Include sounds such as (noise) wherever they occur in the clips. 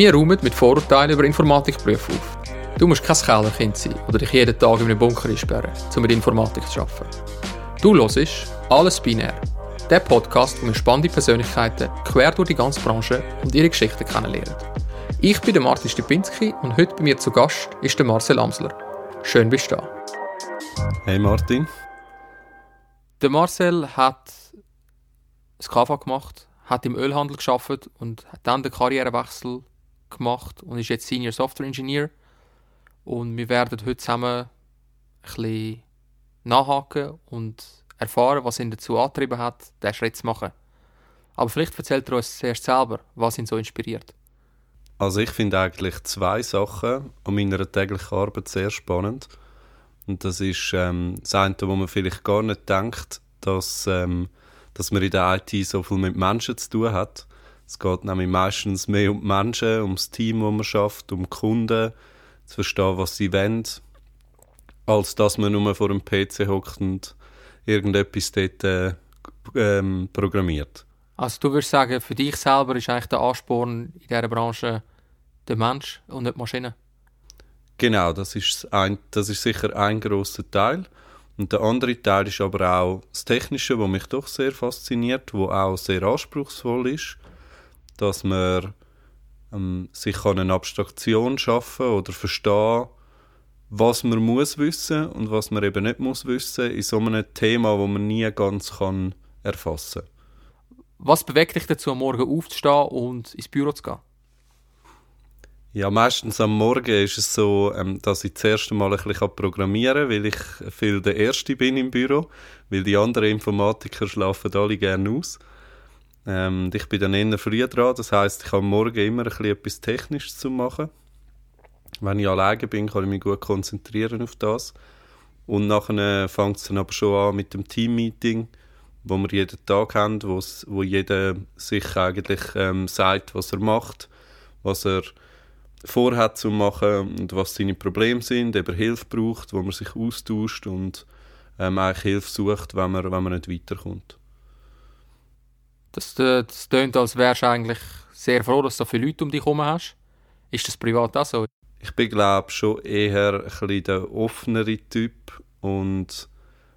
Wir räumen mit Vorurteilen über Informatikberufe auf. Du musst kein Kellerkind sein oder dich jeden Tag in einem Bunker einsperren, um mit Informatik zu arbeiten. Du hörst «Alles binär», der Podcast, wo wir spannende Persönlichkeiten quer durch die ganze Branche und ihre Geschichten kennenlernen. Ich bin der Martin Stipinski und heute bei mir zu Gast ist der Marcel Amsler. Schön bist du da. Hey Martin. Der Marcel hat das KV gemacht, hat im Ölhandel geschafft und hat dann den Karrierewechsel gemacht und ist jetzt Senior Software Engineer. Und wir werden heute zusammen ein bisschen nachhaken und erfahren, was ihn dazu angetrieben hat, diesen Schritt zu machen. Aber vielleicht erzählt er uns zuerst selber, was ihn so inspiriert. Also ich finde eigentlich zwei Sachen an meiner täglichen Arbeit sehr spannend. Und das ist ähm, das eine, wo man vielleicht gar nicht denkt, dass, ähm, dass man in der IT so viel mit Menschen zu tun hat. Es geht nämlich meistens mehr um die Menschen, um das Team, das man schafft, um die Kunden, zu verstehen, was sie wollen, als dass man nur vor dem PC hockt und irgendetwas dort äh, ähm, programmiert. Also du würdest sagen, für dich selber ist eigentlich der Ansporn in dieser Branche der Mensch und nicht die Maschine? Genau, das ist, ein, das ist sicher ein großer Teil. Und der andere Teil ist aber auch das Technische, was mich doch sehr fasziniert, wo auch sehr anspruchsvoll ist, dass man ähm, sich eine Abstraktion schaffen oder verstehen, was man muss wissen und was man eben nicht muss wissen in so einem Thema, wo man nie ganz kann erfassen. Was bewegt dich dazu, am Morgen aufzustehen und ins Büro zu gehen? Ja, meistens am Morgen ist es so, ähm, dass ich das erste Mal ein bisschen programmieren kann, weil ich viel der Erste bin im Büro, weil die anderen Informatiker schlafen alle gerne aus. Ähm, ich bin dann eher früh dran, das heißt, ich habe Morgen immer ein bisschen etwas Technisches zu machen. Wenn ich alleine bin, kann ich mich gut konzentrieren auf das. Und nachher fängt es dann aber schon an mit dem Teammeeting, wo wir jeden Tag haben, wo jeder sich eigentlich ähm, sagt, was er macht, was er vorhat zu machen und was seine Probleme sind, ob er Hilfe braucht, wo man sich austauscht und ähm, eigentlich Hilfe sucht, wenn man, wenn man nicht weiterkommt. Das, äh, das tönt, als wärst du eigentlich sehr froh, dass du so viele Leute um dich herum hast. Ist das privat auch so? Ich bin, glaube schon eher ein der offenere Typ und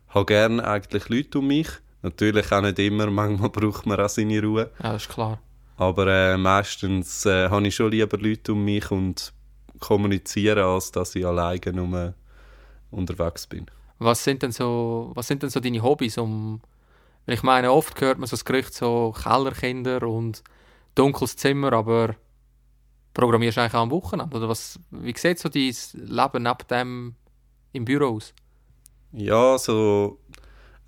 habe gerne eigentlich Leute um mich. Natürlich auch nicht immer, manchmal (laughs) braucht man auch seine Ruhe. Ja, das ist klar. Aber äh, meistens äh, habe ich schon lieber Leute um mich und kommuniziere, als dass ich alleine nur unterwegs bin. Was sind denn so, was sind denn so deine Hobbys? Um, ich meine, oft hört man so das Gerücht so Kellerkinder und dunkles Zimmer, aber programmierst du eigentlich auch am Wochenende? Oder was, wie sieht so dein Leben neben dem im Büro aus? Ja, so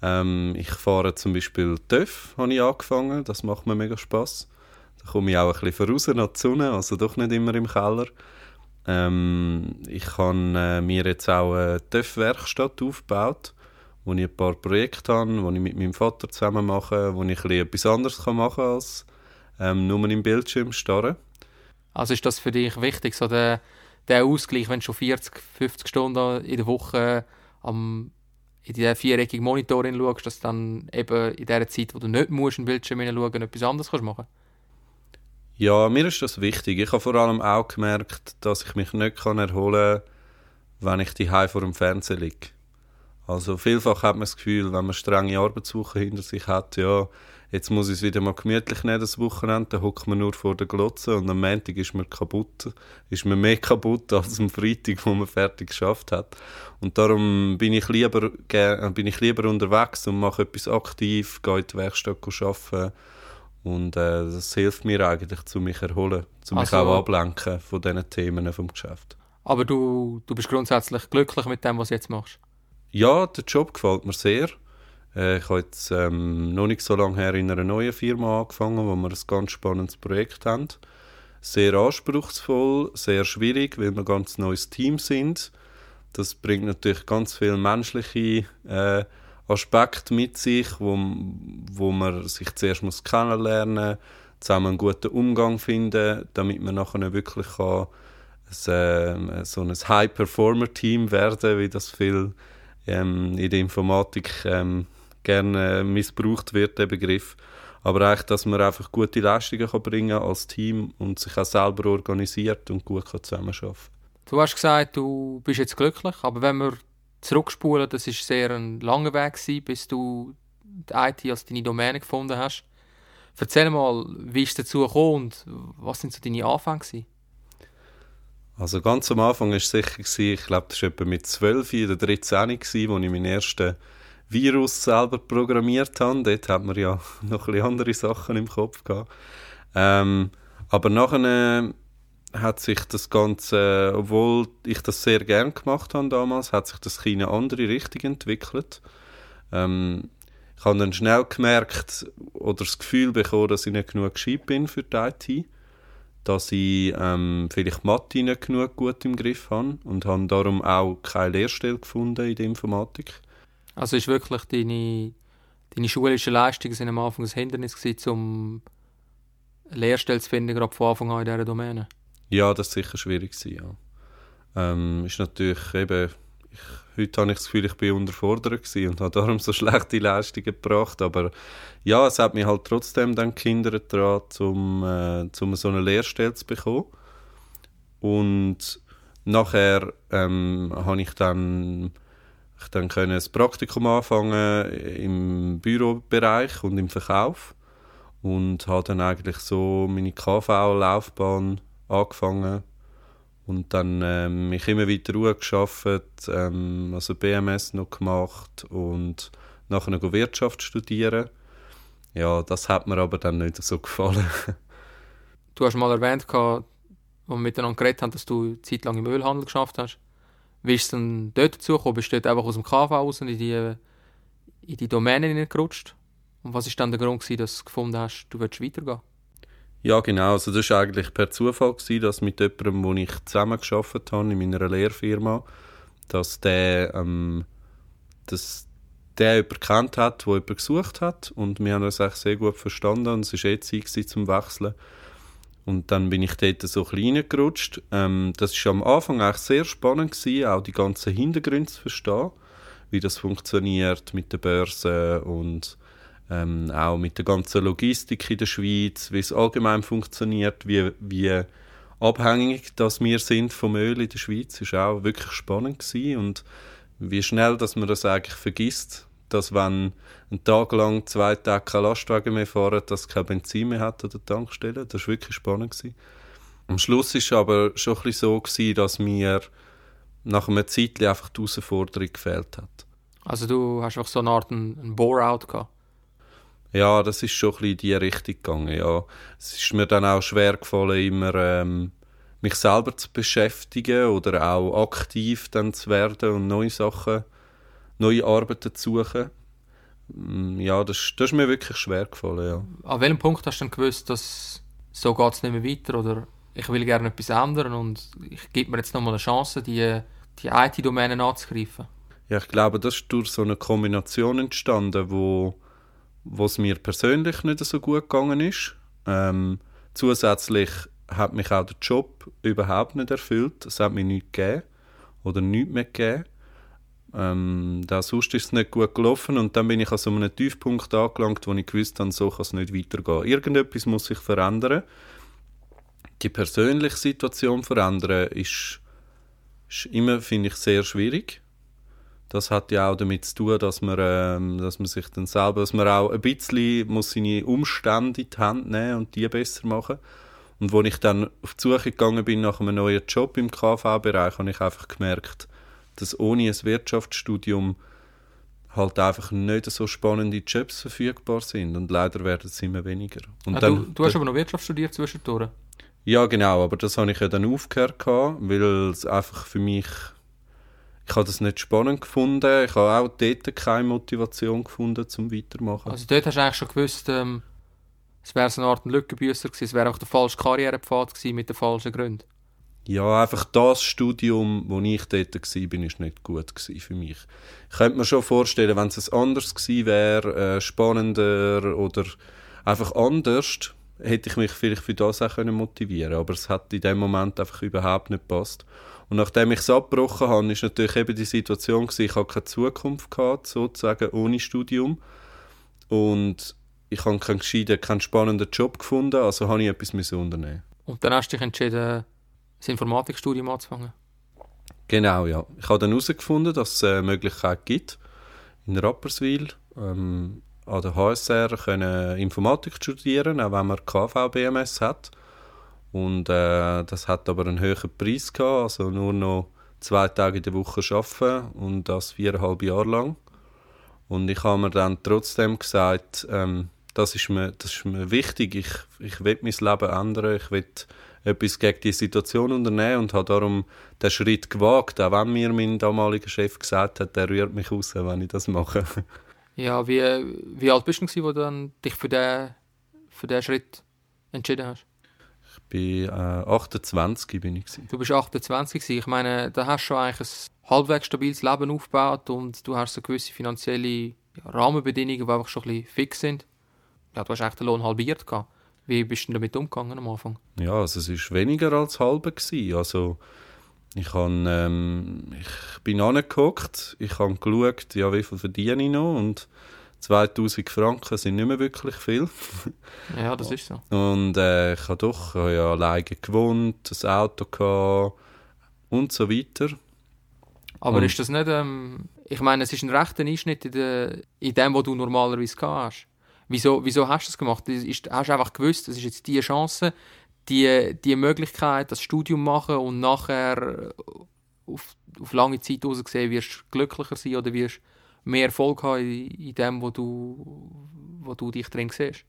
ähm, ich fahre zum Beispiel TÜV, habe ich angefangen, das macht mir mega Spaß. Da komme ich auch ein bisschen voraus nach die Sonne, also doch nicht immer im Keller. Ähm, ich habe äh, mir jetzt auch eine TÜV-Werkstatt aufgebaut, wo ich ein paar Projekte habe, wo ich mit meinem Vater zusammen mache, wo ich etwas anderes machen kann als ähm, nur im Bildschirm starren. Also ist das für dich wichtig, so der, der Ausgleich, wenn du schon 40, 50 Stunden in der Woche am in diesen viereckigen Monitor schaust, dass du dann eben in der Zeit, wo du nicht musst, in den Bildschirm schauen etwas anderes kannst machen ja, mir ist das wichtig. Ich habe vor allem auch gemerkt, dass ich mich nicht kann erholen kann, wenn ich die vor dem Fernsehen liege. Also vielfach hat man das Gefühl, wenn man strenge Arbeitswoche hinter sich hat, ja, jetzt muss ich es wieder mal gemütlich nehmen, das Wochenende, dann hockt man nur vor der Glotze und am Montag ist man kaputt, ist man mehr (laughs) kaputt als am Freitag, wo man fertig geschafft hat. Und darum bin ich lieber, bin ich lieber unterwegs und mache etwas aktiv, gehe in die Werkstatt arbeiten und äh, das hilft mir eigentlich, zu mich erholen, zu mich also, auch ablenken von diesen Themen vom Geschäft. Aber du, du bist grundsätzlich glücklich mit dem, was du jetzt machst? Ja, der Job gefällt mir sehr. Äh, ich habe jetzt ähm, noch nicht so lange her in einer neuen Firma angefangen, wo wir ein ganz spannendes Projekt haben. Sehr anspruchsvoll, sehr schwierig, weil wir ein ganz neues Team sind. Das bringt natürlich ganz viele menschliche äh, Aspekte mit sich, wo, wo man sich zuerst muss kennenlernen muss, zusammen einen guten Umgang finden, damit man nachher wirklich kann, ein, äh, so ein High-Performer-Team werden, wie das viel ähm, in der Informatik ähm, gerne missbraucht wird, der Begriff. Aber eigentlich, dass man einfach gute Leistungen kann bringen als Team und sich auch selber organisiert und gut kann zusammenarbeiten Du hast gesagt, du bist jetzt glücklich, aber wenn wir zurückspulen, das ist sehr ein langer Weg gewesen, bis du die IT als deine Domäne gefunden hast. Erzähl mal, wie ist es dazu gekommen und was sind so deine Anfänge gewesen? Also ganz am Anfang war es sicher, gewesen, ich glaube, das war etwa mit 12 oder 13, gewesen, wo ich meinen ersten Virus selber programmiert habe. Dort hat man ja (laughs) noch ein andere Sachen im Kopf gehabt. Ähm, aber nachher äh, hat sich das Ganze, obwohl ich das sehr gern gemacht habe damals, hat sich das in eine andere Richtung entwickelt. Ähm, ich habe dann schnell gemerkt oder das Gefühl bekommen, dass ich nicht genug gescheit bin für die IT dass ich ähm, vielleicht Mathe nicht genug gut im Griff habe und habe darum auch keine Lehrstelle gefunden in der Informatik. Also ist wirklich deine, deine schulischen Leistungen sind am Anfang ein Hindernis gewesen, um eine Lehrstelle zu finden, gerade von Anfang an in dieser Domäne? Ja, das war sicher schwierig. Gewesen, ja. Ähm, ist natürlich eben ich, heute habe ich das Gefühl, ich bin unterfordert und habe darum so schlechte Leistungen gebracht. Aber ja, es hat mich halt trotzdem dann gehindert daran, um, äh, um so eine Lehrstelle zu bekommen. Und nachher ähm, habe ich dann ich dann können ein Praktikum anfangen im Bürobereich und im Verkauf und habe dann eigentlich so meine KV-Laufbahn angefangen und dann ähm, mich immer weiter geschafft, ähm, also BMS noch gemacht und nachher noch Wirtschaft studieren. Ja, das hat mir aber dann nicht so gefallen. du hast mal erwähnt, als wir miteinander geredet haben, dass du eine Zeit lang im Ölhandel geschafft hast. Wie ist es dann dort dazu gekommen? Bist du dort einfach aus dem KV raus in die, in die Domäne hineingerutscht? Und was war dann der Grund, dass du gefunden hast, du willst weitergehen? Ja, genau. Also das war eigentlich per Zufall, gewesen, dass mit jemandem, wo ich zusammengearbeitet habe, in meiner Lehrfirma, dass der, ähm, dass der jemanden kennt hat, der jemanden gesucht hat. Und wir haben uns eigentlich sehr gut verstanden und es war eh Zeit zum Wechseln. Und dann bin ich dort so klein gerutscht. Ähm, das war am Anfang eigentlich sehr spannend, gewesen, auch die ganzen Hintergründe zu verstehen, wie das funktioniert mit der Börse und ähm, auch mit der ganzen Logistik in der Schweiz, wie es allgemein funktioniert, wie, wie abhängig dass wir sind vom Öl in der Schweiz, ist auch wirklich spannend gewesen. und wie schnell, dass man das eigentlich vergisst, dass wenn ein Tag lang zwei Tage kein Lastwagen mehr fahren, dass es kein Benzin mehr hat an der Tankstelle. Das war wirklich spannend. Gewesen. Am Schluss war es aber schon ein bisschen so, gewesen, dass mir nach einer Zeit einfach die Herausforderung gefehlt hat. Also du hast einfach so eine Art einen Bore-out gehabt? Ja, das ist schon ein bisschen in die Richtung gegangen, ja. Es ist mir dann auch schwer gefallen, immer ähm, mich selber zu beschäftigen oder auch aktiv dann zu werden und neue Sachen, neue Arbeiten zu suchen. Mm, ja, das, das ist mir wirklich schwer gefallen, ja. An welchem Punkt hast du dann gewusst, dass so geht es nicht mehr weiter oder ich will gerne etwas ändern und ich gebe mir jetzt nochmal eine Chance, die, die IT-Domänen anzugreifen? Ja, ich glaube, das ist durch so eine Kombination entstanden, wo wo es mir persönlich nicht so gut gegangen ist. Ähm, zusätzlich hat mich auch der Job überhaupt nicht erfüllt. Es hat mir nichts gegeben oder nichts mehr gegeben. Ähm, da sonst ist es nicht gut gelaufen und dann bin ich an so einem Tiefpunkt angelangt, wo ich gewusst habe, so kann es nicht weitergehen. Irgendetwas muss sich verändern. Die persönliche Situation verändern ist, ist immer, finde ich, sehr schwierig das hat ja auch damit zu tun, dass man, ähm, dass man sich dann selber, dass man auch ein bisschen muss seine Umstände in die Hand nehmen und die besser machen. Und als ich dann auf die Suche gegangen bin nach einem neuen Job im KV-Bereich, habe ich einfach gemerkt, dass ohne ein Wirtschaftsstudium halt einfach nicht so spannende Jobs verfügbar sind und leider werden es immer weniger. Und ah, dann, du, du hast aber noch Wirtschaft studiert zwischendurch? Ja, genau, aber das habe ich ja dann aufgehört, weil es einfach für mich ich habe das nicht spannend gefunden. Ich habe auch dort keine Motivation gefunden, zum weitermachen. Also dort hast du eigentlich schon gewusst, ähm, es wäre so eine Art Lückenbüßer gewesen, es wäre auch der falsche Karrierepfad gewesen mit den falschen Gründen. Ja, einfach das Studium, wo ich dort war, bin, ist nicht gut für mich. Ich könnte mir schon vorstellen, wenn es anders gewesen wäre, äh, spannender oder einfach anders, hätte ich mich vielleicht für das auch motivieren können. Aber es hat in dem Moment einfach überhaupt nicht gepasst. Und nachdem ich es abgebrochen habe, ist natürlich eben die Situation gewesen, ich habe keine Zukunft gehabt, sozusagen ohne Studium. Und ich habe keinen gescheiten, keinen spannenden Job gefunden, also habe ich etwas müssen unternehmen. Und dann hast du dich entschieden, das Informatikstudium anzufangen? Genau, ja. Ich habe dann herausgefunden, dass es eine Möglichkeit gibt, in Rapperswil ähm, an der HSR können Informatik studieren, auch wenn man KV-BMS hat. Und äh, das hat aber einen höheren Preis gehabt, also nur noch zwei Tage in der Woche arbeiten und das viereinhalb Jahre lang. Und ich habe mir dann trotzdem gesagt, ähm, das, ist mir, das ist mir wichtig, ich, ich will mein Leben ändern, ich will etwas gegen die Situation unternehmen und habe darum den Schritt gewagt, auch wenn mir mein damaliger Chef gesagt hat, der rührt mich raus, wenn ich das mache. (laughs) Ja, wie, wie alt bist du, als du dann dich für diesen für den Schritt entschieden hast? Ich bin äh, 28 bin ich. Du bist 28 gewesen. Ich meine, da hast du schon eigentlich ein halbwegs stabiles Leben aufgebaut und du hast so gewisse finanzielle Rahmenbedingungen, die einfach schon ein bisschen fix sind. Ja, du hast echt den Lohn halbiert gehabt. Wie bist du damit umgegangen am Anfang? Ja, also es war weniger als halbe. Gewesen. Also ich, hab, ähm, ich bin angeguckt, ich habe geschaut, ja, wie viel verdiene ich noch und 2000 Franken sind nicht mehr wirklich viel. (laughs) ja, das ist so. Und äh, ich habe doch ich habe ja alleine gewohnt, ein Auto gehabt und so weiter. Aber und ist das nicht, ähm, ich meine, es ist ein rechter Einschnitt in, de, in dem, was du normalerweise hast. Wieso, wieso hast du das gemacht? Ist, hast du einfach gewusst, das ist jetzt die Chance, die, die Möglichkeit, das Studium machen und nachher auf, auf lange Zeit gesehen, wirst du glücklicher sein oder wirst mehr Erfolg haben in, in dem, wo du, wo du dich drin siehst?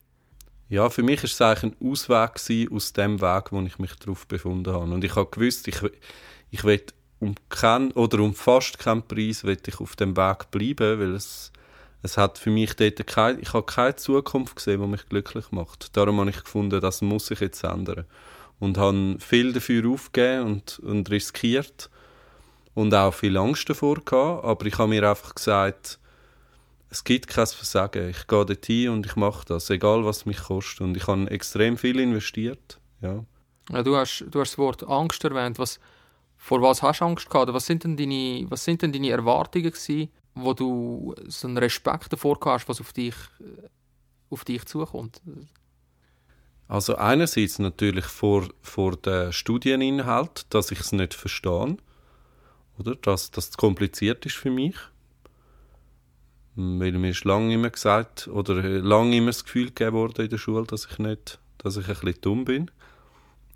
Ja, für mich war es eigentlich ein Ausweg aus dem Weg, wo ich mich darauf befunden habe. Und ich habe gewusst, ich, ich will um keinen oder um fast keinen Preis ich auf dem Weg bleiben, weil es es hat für mich dort keine, ich habe keine Zukunft gesehen, die mich glücklich macht. Darum habe ich gefunden, das muss sich jetzt ändern. Und habe viel dafür aufgegeben und, und riskiert und auch viel Angst davor gehabt, aber ich habe mir einfach gesagt, es gibt kein Versagen. Ich gehe dort hin und ich mache das, egal was mich kostet. Und ich habe extrem viel investiert. Ja. ja du, hast, du hast das Wort Angst erwähnt. Was, vor was hast du Angst gehabt? Was sind denn deine, was sind denn deine Erwartungen gewesen, wo du so einen Respekt davor hast, was auf dich, auf dich zukommt? Also einerseits natürlich vor, vor den Studieninhalt, dass ich es nicht verstehe, oder? Dass das kompliziert ist für mich. Weil mir ist lange immer gesagt, oder lange immer das Gefühl gegeben worden in der Schule, dass ich nicht, dass ich ein bisschen dumm bin.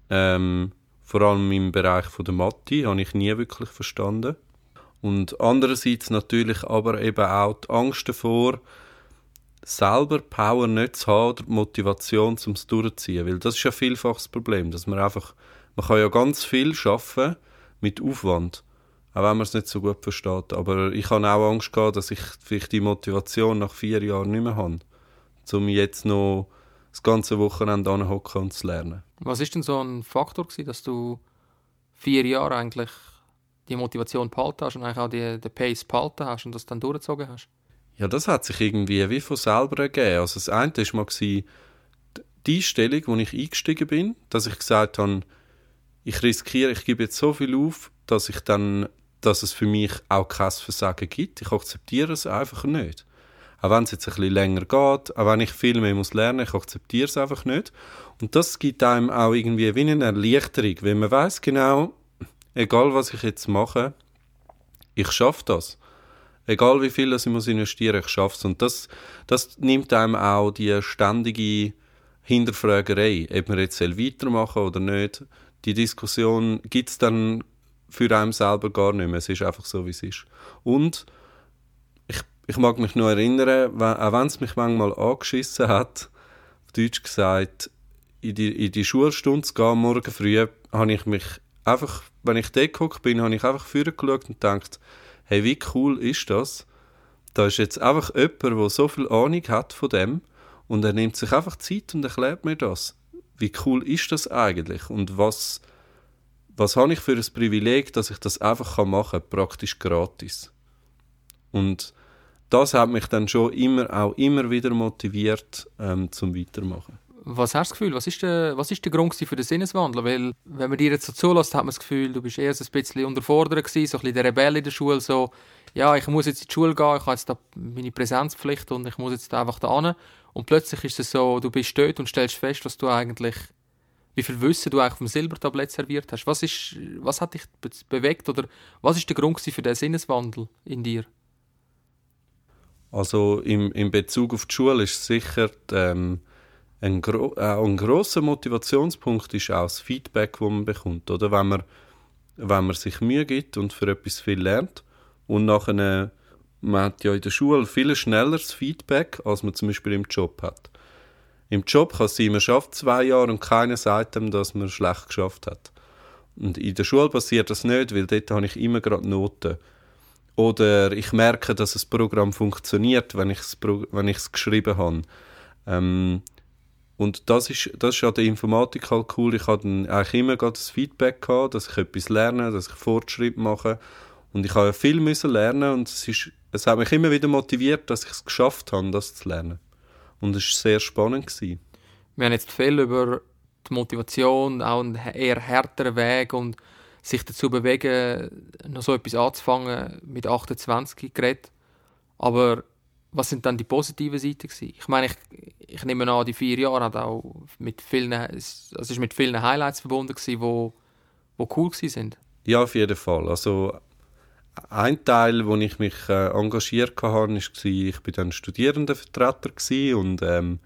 Ähm, vor allem im Bereich von der Mathe habe ich nie wirklich verstanden. Und andererseits natürlich aber eben auch die Angst davor, selber Power nicht zu haben oder Motivation zum es durchziehen. Weil das ist ja vielfach das Problem, dass man einfach, man kann ja ganz viel schaffen mit Aufwand, auch wenn man es nicht so gut versteht. Aber ich habe auch Angst gehabt, dass ich vielleicht die Motivation nach vier Jahren nicht mehr habe, um jetzt noch das ganze Wochenende anhocken und zu lernen. Was ist denn so ein Faktor gewesen, dass du vier Jahre eigentlich die Motivation behalten hast und eigentlich auch die, den Pace behalten hast und das dann durchgezogen hast? Ja, das hat sich irgendwie wie von selber ergeben. Also das eine war die Stellung, wo ich eingestiegen bin, dass ich gesagt habe, ich riskiere, ich gebe jetzt so viel auf, dass ich dann, dass es für mich auch kein Versagen gibt. Ich akzeptiere es einfach nicht. Auch wenn es jetzt ein bisschen länger geht, auch wenn ich viel mehr muss lernen, ich akzeptiere es einfach nicht. Und das gibt einem auch irgendwie wie eine Erleichterung, wenn man weiß genau, egal was ich jetzt mache, ich schaffe das. Egal wie viel ich muss investieren, ich schaffe es. Und das, das nimmt einem auch die ständige Hinterfragerei, ob man jetzt weitermachen oder nicht. Die Diskussion gibt es dann für einen selber gar nicht mehr. Es ist einfach so, wie es ist. Und ich, ich mag mich noch erinnern, wenn, auch wenn es mich manchmal angeschissen hat, auf Deutsch gesagt, in die, in die Schulstunde zu gehen, morgen früh, habe ich mich einfach, wenn ich dort geguckt bin, habe ich einfach vorgeschaut und gedacht, hey, wie cool ist das? Da ist jetzt einfach jemand, der so viel Ahnung hat von dem und er nimmt sich einfach Zeit und erklärt mir das. Wie cool ist das eigentlich? Und was, was habe ich für ein Privileg, dass ich das einfach machen kann, praktisch gratis? Und das hat mich dann schon immer, auch immer wieder motiviert, ähm, zum Weitermachen. Was hast du das Gefühl? Was ist der, was ist der Grund für den Sinneswandel? Weil, wenn man dir jetzt so zulässt, hat man das Gefühl, du bist eher so ein bisschen unterfordert gewesen, so ein bisschen der Rebell in der Schule, so, ja, ich muss jetzt in die Schule gehen, ich habe jetzt da meine Präsenzpflicht und ich muss jetzt einfach da hin. Und plötzlich ist es so, du bist dort und stellst fest, dass du eigentlich, wie viel Wissen du eigentlich vom Silbertablett serviert hast. Was, ist, was hat dich bewegt oder was ist der Grund für den Sinneswandel in dir? Also im, in Bezug auf die Schule ist sicher ähm, ein, gro äh, ein grosser Motivationspunkt ist auch das Feedback, das man bekommt. Oder? Wenn, man, wenn man sich Mühe gibt und für etwas viel lernt und nachher man hat ja in der Schule viel schnelleres Feedback, als man zum Beispiel im Job hat. Im Job kann es sein, man schafft zwei Jahre und keiner sagt einem, dass man schlecht geschafft hat. Und in der Schule passiert das nicht, weil dort habe ich immer gerade Noten. Oder ich merke, dass das Programm funktioniert, wenn ich es wenn ich's geschrieben habe. Ähm, und das ist, das ist an der Informatik halt cool. Ich hatte eigentlich immer das Feedback gehabt, dass ich etwas lerne, dass ich Fortschritt mache. Und ich habe viel müssen lernen und es, ist, es hat mich immer wieder motiviert, dass ich es geschafft habe, das zu lernen. Und es war sehr spannend. Gewesen. Wir haben jetzt viel über die Motivation, auch einen eher härteren Weg und sich dazu bewegen, noch so etwas anzufangen mit 28 geredet. Aber was sind dann die positiven Seiten gewesen? Ich meine, ich, ich nehme an, die vier Jahre hat auch mit vielen, es ist mit vielen Highlights verbunden gewesen, wo, wo cool gewesen sind. Ja, auf jeden Fall. Also ein Teil, wo ich mich äh, engagiert habe, war, ich bin dann Studierendenvertreter und ähm,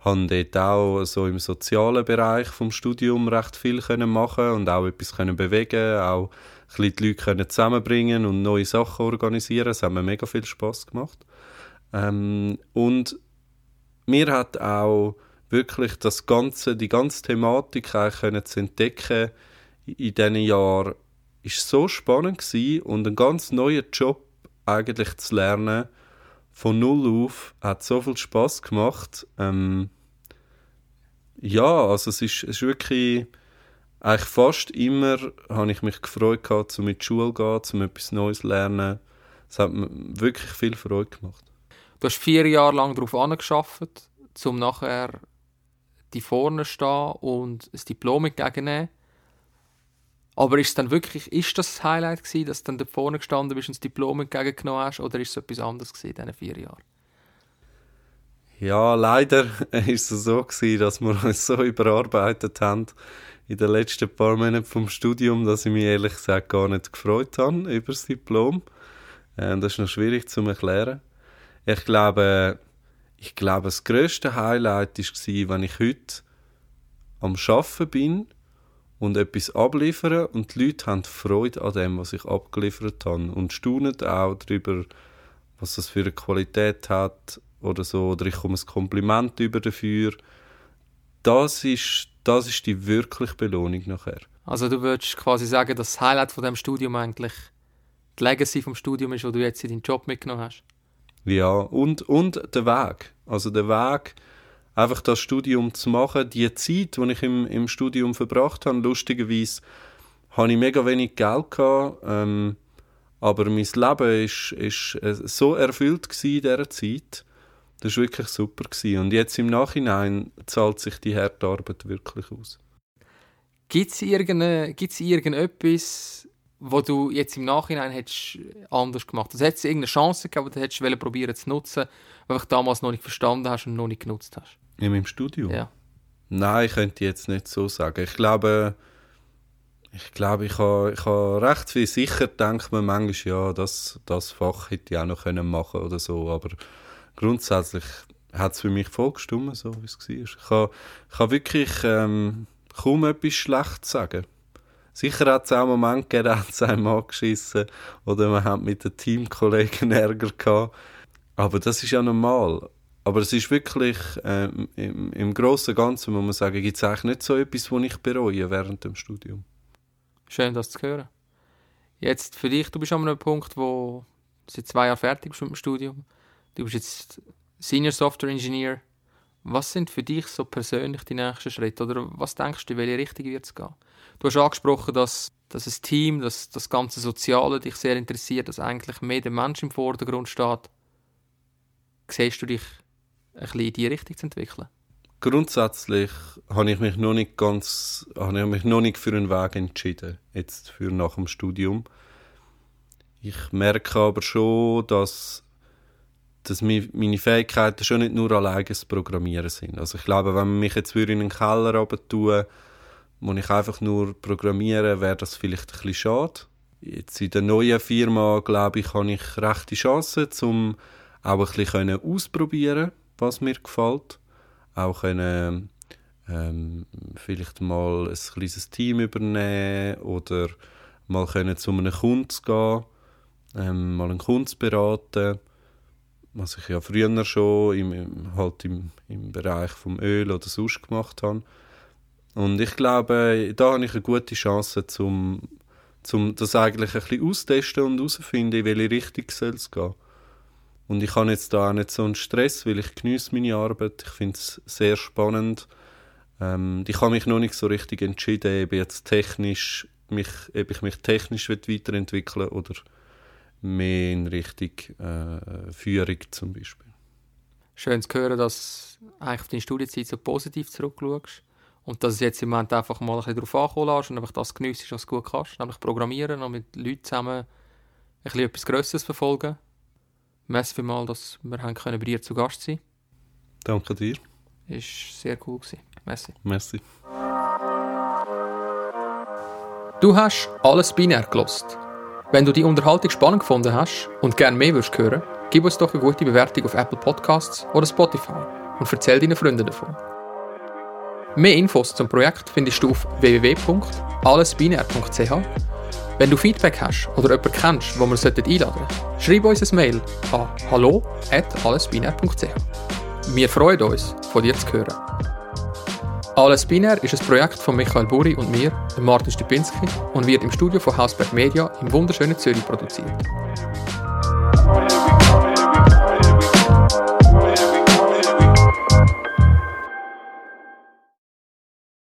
habe dort auch so im sozialen Bereich vom Studium recht viel können machen und auch etwas können bewegen, auch ein bisschen die Leute können zusammenbringen und neue Sachen organisieren. Das hat mir mega viel Spaß gemacht. Ähm, und mir hat auch wirklich das ganze, die ganze Thematik können zu entdecken in diesen Jahren ist so spannend gewesen und ein ganz neuer Job eigentlich zu lernen von null auf hat so viel Spaß gemacht. Ähm, ja, also es ist, es ist wirklich eigentlich fast immer habe ich mich gefreut gehabt, um in die Schule zu gehen, um etwas Neues zu lernen. Es hat mir wirklich viel Freude gemacht. Du hast vier Jahre lang darauf angeschafft, um nachher die vorne stehen und ein Diplom entgegennehmen. Aber ist dann wirklich, ist das, das Highlight gewesen, dass du dann da vorne gestanden bist und das Diplom entgegengenommen hast, oder ist es etwas anderes gewesen in diesen vier Jahren? Ja, leider (laughs) ist es so gewesen, dass wir uns so überarbeitet haben in den letzten paar Monaten vom Studium, dass ich mich ehrlich gesagt gar nicht gefreut habe über das Diplom. Äh, das ist noch schwierig zu erklären. Ich glaube, ich glaube, das grösste Highlight war, wenn ich heute am Arbeiten bin und etwas abliefern und die Leute haben Freude an dem, was ich abgeliefert habe und staunen auch darüber, was das für eine Qualität hat oder so, oder ich komme ein Kompliment über dafür. Das ist, das ist die wirkliche Belohnung nachher. Also du würdest quasi sagen, dass das Highlight von dem Studium eigentlich die Legacy vom Studium ist, wo du jetzt in deinen Job mitgenommen hast? Ja, und, und der Weg. Also der Weg, einfach das Studium zu machen. Die Zeit, die ich im, im Studium verbracht habe, lustigerweise, hatte ich mega wenig Geld gehabt, ähm, aber mein Leben ist, ist äh, so erfüllt in dieser Zeit. Das war wirklich super. Gewesen. Und jetzt im Nachhinein zahlt sich die harte Arbeit wirklich aus. Gibt es irgendetwas, wo du jetzt im Nachhinein hättest anders gemacht hast? Also hättest du irgendeine Chance gehabt, die hättest du probieren zu nutzen, weil du damals noch nicht verstanden hast und noch nicht genutzt hast? In meinem Studium? Ja. Nein, ich könnte jetzt nicht so sagen. Ich glaube, ich glaube, ich habe, ich habe recht viel sicher denkt man manchmal, ja, das, das Fach hätte ich auch noch können machen oder so, aber grundsätzlich hat es für mich vollgestimmt, so wie es war. Ich habe, ich habe wirklich ähm, kaum etwas Schlechtes zu sagen. Sicher hat es auch Momente gegeben, da hat es einem angeschissen oder man hat mit den Teamkollegen Ärger gehabt. Aber das ist ja normal. Aber es ist wirklich, ähm, im, im Großen und Ganzen muss man sagen, gibt es eigentlich nicht so etwas, was ich bereue während dem Studium. Schön, das zu hören. Jetzt für dich, du bist an einem Punkt, wo du seit zwei Jahren fertig bist mit dem Studium. Du bist jetzt Senior Software Engineer. Was sind für dich so persönlich die nächsten Schritte? Oder was denkst du, in welche Richtung wird es gehen? Du hast angesprochen, dass, dass ein Team, dass das ganze Soziale dich sehr interessiert, dass eigentlich mehr der Mensch im Vordergrund steht. Siehst du dich ein bisschen in diese Richtung zu entwickeln? Grundsätzlich habe ich mich noch nicht ganz, habe ich mich noch nicht für einen Weg entschieden, jetzt für nach dem Studium. Ich merke aber schon, dass, dass meine Fähigkeiten schon nicht nur alleine das Programmieren sind. Also ich glaube, wenn man mich jetzt in einen Keller tun wo ich einfach nur programmiere, wäre das vielleicht ein bisschen schade. Jetzt in der neuen Firma, glaube ich, habe ich rechte Chancen, um auch ein bisschen ausprobieren was mir gefällt. Auch können, ähm, vielleicht mal ein kleines Team übernehmen oder mal können zu einem Kunden gehen, ähm, mal einen Kunden beraten, was ich ja früher schon im, halt im, im Bereich vom Öl oder sonst gemacht habe. Und ich glaube, da habe ich eine gute Chance, zum, zum das eigentlich ein bisschen austesten und herauszufinden, in welche Richtung soll es gehen. Und ich habe jetzt da auch nicht so einen Stress, weil ich genieße meine Arbeit. Ich finde es sehr spannend. Ähm, ich habe mich noch nicht so richtig entschieden, ob, jetzt technisch mich, ob ich mich technisch weiterentwickeln will oder mehr in Richtung äh, Führung zum Beispiel. Schön zu hören, dass du eigentlich auf deine Studienzeit so positiv zurückschaust und dass es jetzt im Moment einfach mal ein bisschen darauf ankommen lässt und einfach das genießt, was du gut kannst, nämlich programmieren und mit Leuten zusammen ein bisschen etwas Grösseres verfolgen Merci vielmals, dass wir haben können bei dir zu Gast sein Danke dir. Ist sehr cool gewesen. Merci. Merci. Du hast alles binär gelost. Wenn du die Unterhaltung spannend gefunden hast und gerne mehr würdest hören, gib uns doch eine gute Bewertung auf Apple Podcasts oder Spotify und erzähl deinen Freunden davon. Mehr Infos zum Projekt findest du auf www.allesbinär.ch wenn du Feedback hast oder jemanden kennst, wo wir einladen sollten, schreib uns ein Mail an hallo.allesbinär.ch. Wir freuen uns, von dir zu hören. Alles Binär ist ein Projekt von Michael Buri und mir, Martin Stupinski, und wird im Studio von Hausberg Media im wunderschönen Zürich produziert.